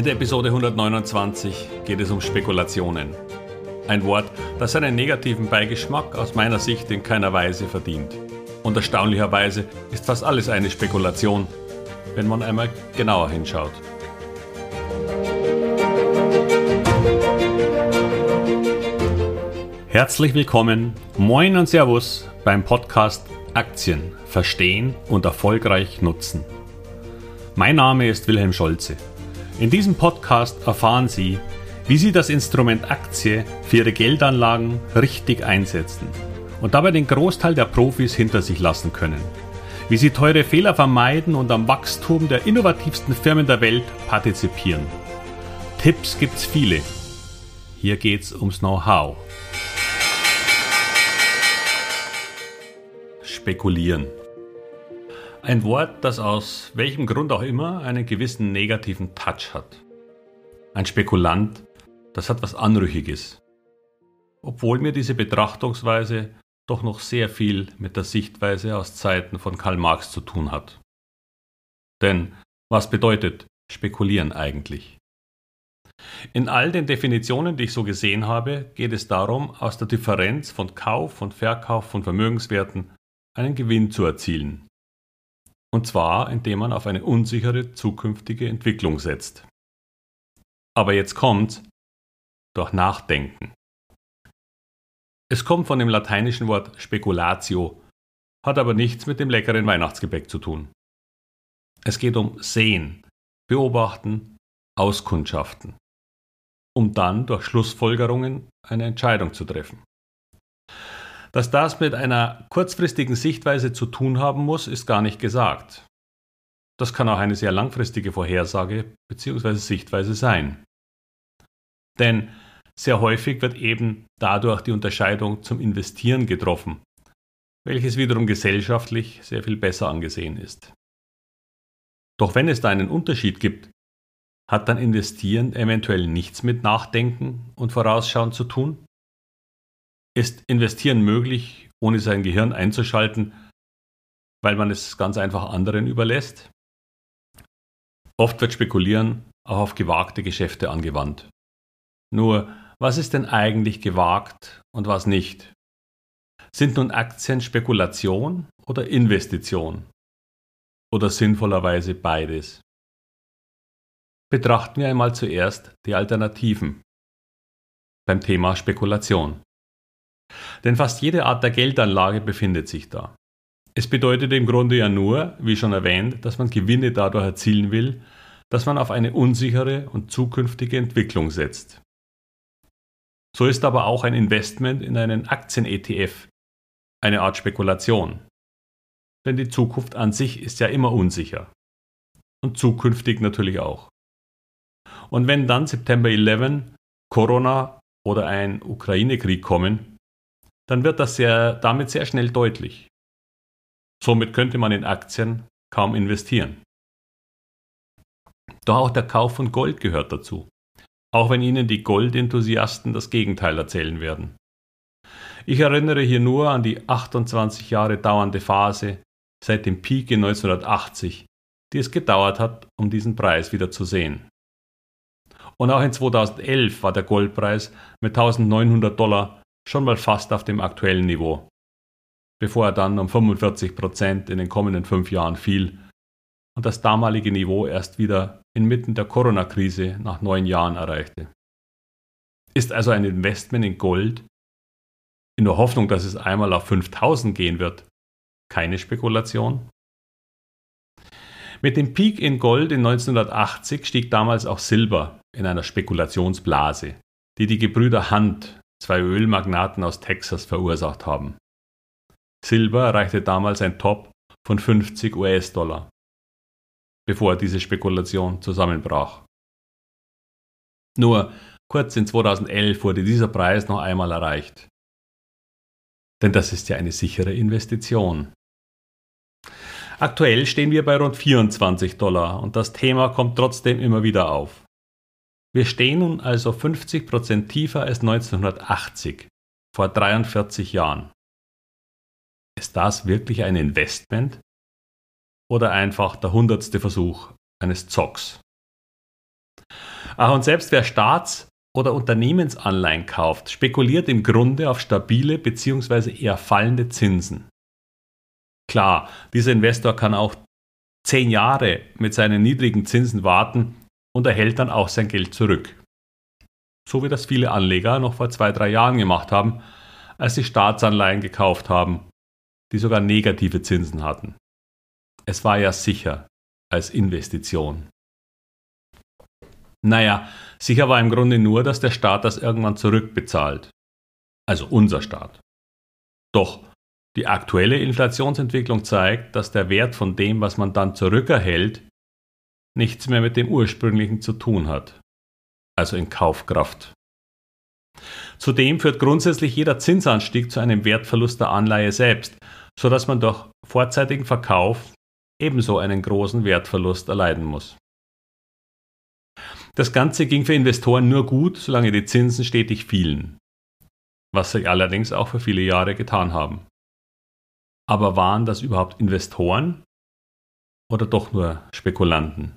In der Episode 129 geht es um Spekulationen. Ein Wort, das einen negativen Beigeschmack aus meiner Sicht in keiner Weise verdient. Und erstaunlicherweise ist fast alles eine Spekulation, wenn man einmal genauer hinschaut. Herzlich willkommen, moin und Servus beim Podcast Aktien verstehen und erfolgreich nutzen. Mein Name ist Wilhelm Scholze. In diesem Podcast erfahren Sie, wie Sie das Instrument Aktie für Ihre Geldanlagen richtig einsetzen und dabei den Großteil der Profis hinter sich lassen können. Wie Sie teure Fehler vermeiden und am Wachstum der innovativsten Firmen der Welt partizipieren. Tipps gibt's viele. Hier geht's ums Know-how. Spekulieren. Ein Wort, das aus welchem Grund auch immer einen gewissen negativen Touch hat. Ein Spekulant, das hat was Anrüchiges. Obwohl mir diese Betrachtungsweise doch noch sehr viel mit der Sichtweise aus Zeiten von Karl Marx zu tun hat. Denn was bedeutet Spekulieren eigentlich? In all den Definitionen, die ich so gesehen habe, geht es darum, aus der Differenz von Kauf und Verkauf von Vermögenswerten einen Gewinn zu erzielen. Und zwar, indem man auf eine unsichere zukünftige Entwicklung setzt. Aber jetzt kommt durch Nachdenken. Es kommt von dem lateinischen Wort speculatio, hat aber nichts mit dem leckeren Weihnachtsgebäck zu tun. Es geht um Sehen, Beobachten, Auskundschaften, um dann durch Schlussfolgerungen eine Entscheidung zu treffen. Dass das mit einer kurzfristigen Sichtweise zu tun haben muss, ist gar nicht gesagt. Das kann auch eine sehr langfristige Vorhersage bzw. Sichtweise sein. Denn sehr häufig wird eben dadurch die Unterscheidung zum Investieren getroffen, welches wiederum gesellschaftlich sehr viel besser angesehen ist. Doch wenn es da einen Unterschied gibt, hat dann Investieren eventuell nichts mit Nachdenken und Vorausschauen zu tun? Ist Investieren möglich, ohne sein Gehirn einzuschalten, weil man es ganz einfach anderen überlässt? Oft wird Spekulieren auch auf gewagte Geschäfte angewandt. Nur, was ist denn eigentlich gewagt und was nicht? Sind nun Aktien Spekulation oder Investition? Oder sinnvollerweise beides? Betrachten wir einmal zuerst die Alternativen beim Thema Spekulation. Denn fast jede Art der Geldanlage befindet sich da. Es bedeutet im Grunde ja nur, wie schon erwähnt, dass man Gewinne dadurch erzielen will, dass man auf eine unsichere und zukünftige Entwicklung setzt. So ist aber auch ein Investment in einen Aktien-ETF eine Art Spekulation. Denn die Zukunft an sich ist ja immer unsicher. Und zukünftig natürlich auch. Und wenn dann September 11, Corona oder ein Ukraine-Krieg kommen, dann wird das sehr, damit sehr schnell deutlich. Somit könnte man in Aktien kaum investieren. Doch auch der Kauf von Gold gehört dazu, auch wenn Ihnen die Goldenthusiasten das Gegenteil erzählen werden. Ich erinnere hier nur an die 28 Jahre dauernde Phase seit dem Peak in 1980, die es gedauert hat, um diesen Preis wieder zu sehen. Und auch in 2011 war der Goldpreis mit 1900 Dollar schon mal fast auf dem aktuellen Niveau, bevor er dann um 45 Prozent in den kommenden fünf Jahren fiel und das damalige Niveau erst wieder inmitten der Corona-Krise nach neun Jahren erreichte. Ist also ein Investment in Gold in der Hoffnung, dass es einmal auf 5000 gehen wird, keine Spekulation? Mit dem Peak in Gold in 1980 stieg damals auch Silber in einer Spekulationsblase, die die Gebrüder Hunt zwei Ölmagnaten aus Texas verursacht haben. Silber erreichte damals ein Top von 50 US-Dollar, bevor diese Spekulation zusammenbrach. Nur kurz in 2011 wurde dieser Preis noch einmal erreicht. Denn das ist ja eine sichere Investition. Aktuell stehen wir bei rund 24 Dollar und das Thema kommt trotzdem immer wieder auf. Wir stehen nun also 50 Prozent tiefer als 1980, vor 43 Jahren. Ist das wirklich ein Investment? Oder einfach der hundertste Versuch eines Zocks? Ach, und selbst wer Staats- oder Unternehmensanleihen kauft, spekuliert im Grunde auf stabile bzw. eher fallende Zinsen. Klar, dieser Investor kann auch zehn Jahre mit seinen niedrigen Zinsen warten und erhält dann auch sein Geld zurück. So wie das viele Anleger noch vor zwei, drei Jahren gemacht haben, als sie Staatsanleihen gekauft haben, die sogar negative Zinsen hatten. Es war ja sicher als Investition. Naja, sicher war im Grunde nur, dass der Staat das irgendwann zurückbezahlt. Also unser Staat. Doch die aktuelle Inflationsentwicklung zeigt, dass der Wert von dem, was man dann zurückerhält, nichts mehr mit dem ursprünglichen zu tun hat. Also in Kaufkraft. Zudem führt grundsätzlich jeder Zinsanstieg zu einem Wertverlust der Anleihe selbst, sodass man durch vorzeitigen Verkauf ebenso einen großen Wertverlust erleiden muss. Das Ganze ging für Investoren nur gut, solange die Zinsen stetig fielen, was sie allerdings auch für viele Jahre getan haben. Aber waren das überhaupt Investoren oder doch nur Spekulanten?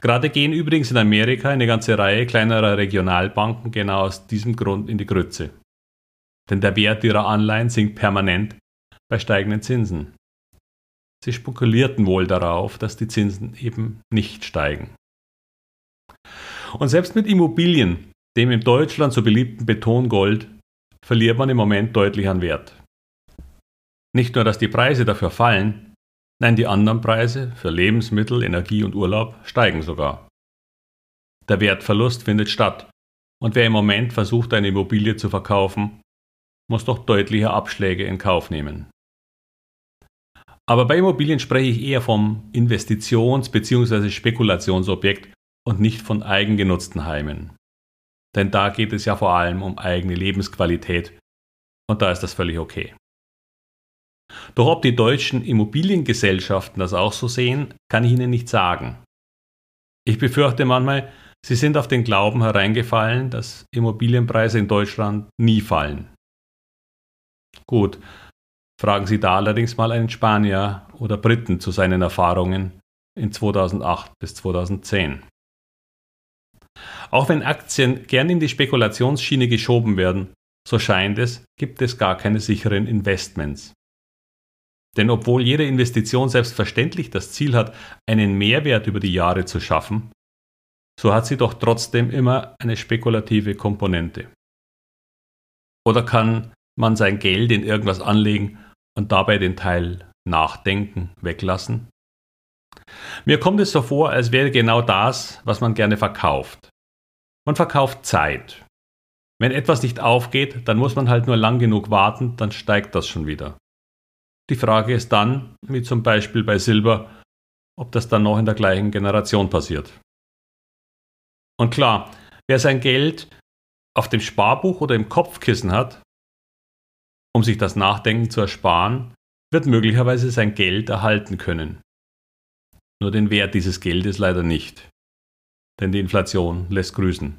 Gerade gehen übrigens in Amerika eine ganze Reihe kleinerer Regionalbanken genau aus diesem Grund in die Grütze. Denn der Wert ihrer Anleihen sinkt permanent bei steigenden Zinsen. Sie spekulierten wohl darauf, dass die Zinsen eben nicht steigen. Und selbst mit Immobilien, dem in Deutschland so beliebten Betongold, verliert man im Moment deutlich an Wert. Nicht nur, dass die Preise dafür fallen, nein, die anderen Preise für Lebensmittel, Energie und Urlaub steigen sogar. Der Wertverlust findet statt und wer im Moment versucht, eine Immobilie zu verkaufen, muss doch deutliche Abschläge in Kauf nehmen. Aber bei Immobilien spreche ich eher vom Investitions- bzw. Spekulationsobjekt und nicht von eigengenutzten Heimen. Denn da geht es ja vor allem um eigene Lebensqualität und da ist das völlig okay. Doch ob die deutschen Immobiliengesellschaften das auch so sehen, kann ich Ihnen nicht sagen. Ich befürchte manchmal, sie sind auf den Glauben hereingefallen, dass Immobilienpreise in Deutschland nie fallen. Gut, fragen Sie da allerdings mal einen Spanier oder Briten zu seinen Erfahrungen in 2008 bis 2010. Auch wenn Aktien gern in die Spekulationsschiene geschoben werden, so scheint es, gibt es gar keine sicheren Investments. Denn obwohl jede Investition selbstverständlich das Ziel hat, einen Mehrwert über die Jahre zu schaffen, so hat sie doch trotzdem immer eine spekulative Komponente. Oder kann man sein Geld in irgendwas anlegen und dabei den Teil Nachdenken weglassen? Mir kommt es so vor, als wäre genau das, was man gerne verkauft. Man verkauft Zeit. Wenn etwas nicht aufgeht, dann muss man halt nur lang genug warten, dann steigt das schon wieder. Die Frage ist dann, wie zum Beispiel bei Silber, ob das dann noch in der gleichen Generation passiert. Und klar, wer sein Geld auf dem Sparbuch oder im Kopfkissen hat, um sich das Nachdenken zu ersparen, wird möglicherweise sein Geld erhalten können. Nur den Wert dieses Geldes leider nicht. Denn die Inflation lässt grüßen.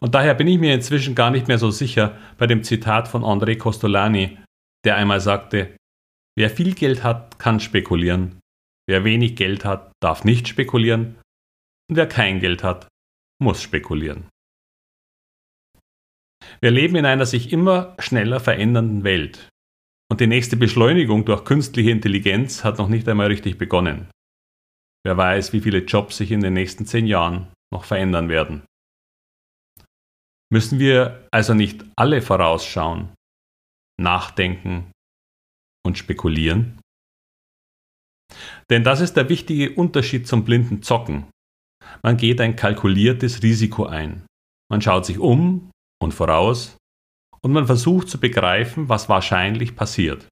Und daher bin ich mir inzwischen gar nicht mehr so sicher bei dem Zitat von André Costolani, der einmal sagte, wer viel Geld hat, kann spekulieren, wer wenig Geld hat, darf nicht spekulieren und wer kein Geld hat, muss spekulieren. Wir leben in einer sich immer schneller verändernden Welt. Und die nächste Beschleunigung durch künstliche Intelligenz hat noch nicht einmal richtig begonnen. Wer weiß, wie viele Jobs sich in den nächsten zehn Jahren noch verändern werden. Müssen wir also nicht alle vorausschauen, nachdenken und spekulieren? Denn das ist der wichtige Unterschied zum blinden Zocken. Man geht ein kalkuliertes Risiko ein. Man schaut sich um und voraus und man versucht zu begreifen, was wahrscheinlich passiert.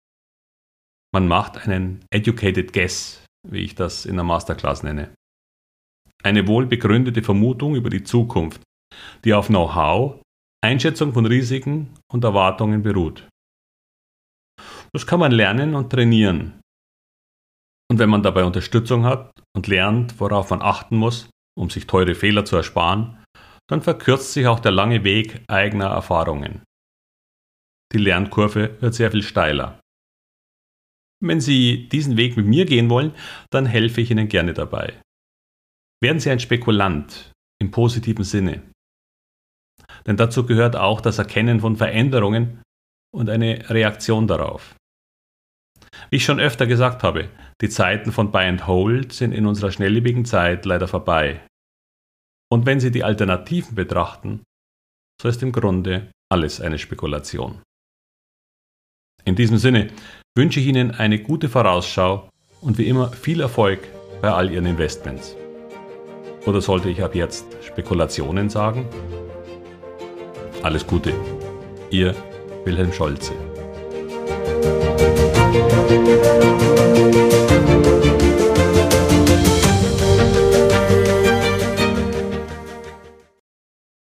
Man macht einen educated guess, wie ich das in der Masterclass nenne. Eine wohl begründete Vermutung über die Zukunft, die auf Know-how, Einschätzung von Risiken und Erwartungen beruht. Das kann man lernen und trainieren. Und wenn man dabei Unterstützung hat und lernt, worauf man achten muss, um sich teure Fehler zu ersparen, dann verkürzt sich auch der lange Weg eigener Erfahrungen. Die Lernkurve wird sehr viel steiler. Wenn Sie diesen Weg mit mir gehen wollen, dann helfe ich Ihnen gerne dabei. Werden Sie ein Spekulant im positiven Sinne. Denn dazu gehört auch das Erkennen von Veränderungen und eine Reaktion darauf. Wie ich schon öfter gesagt habe, die Zeiten von Buy and Hold sind in unserer schnelllebigen Zeit leider vorbei. Und wenn Sie die Alternativen betrachten, so ist im Grunde alles eine Spekulation. In diesem Sinne wünsche ich Ihnen eine gute Vorausschau und wie immer viel Erfolg bei all Ihren Investments. Oder sollte ich ab jetzt Spekulationen sagen? Alles Gute. Ihr Wilhelm Scholze.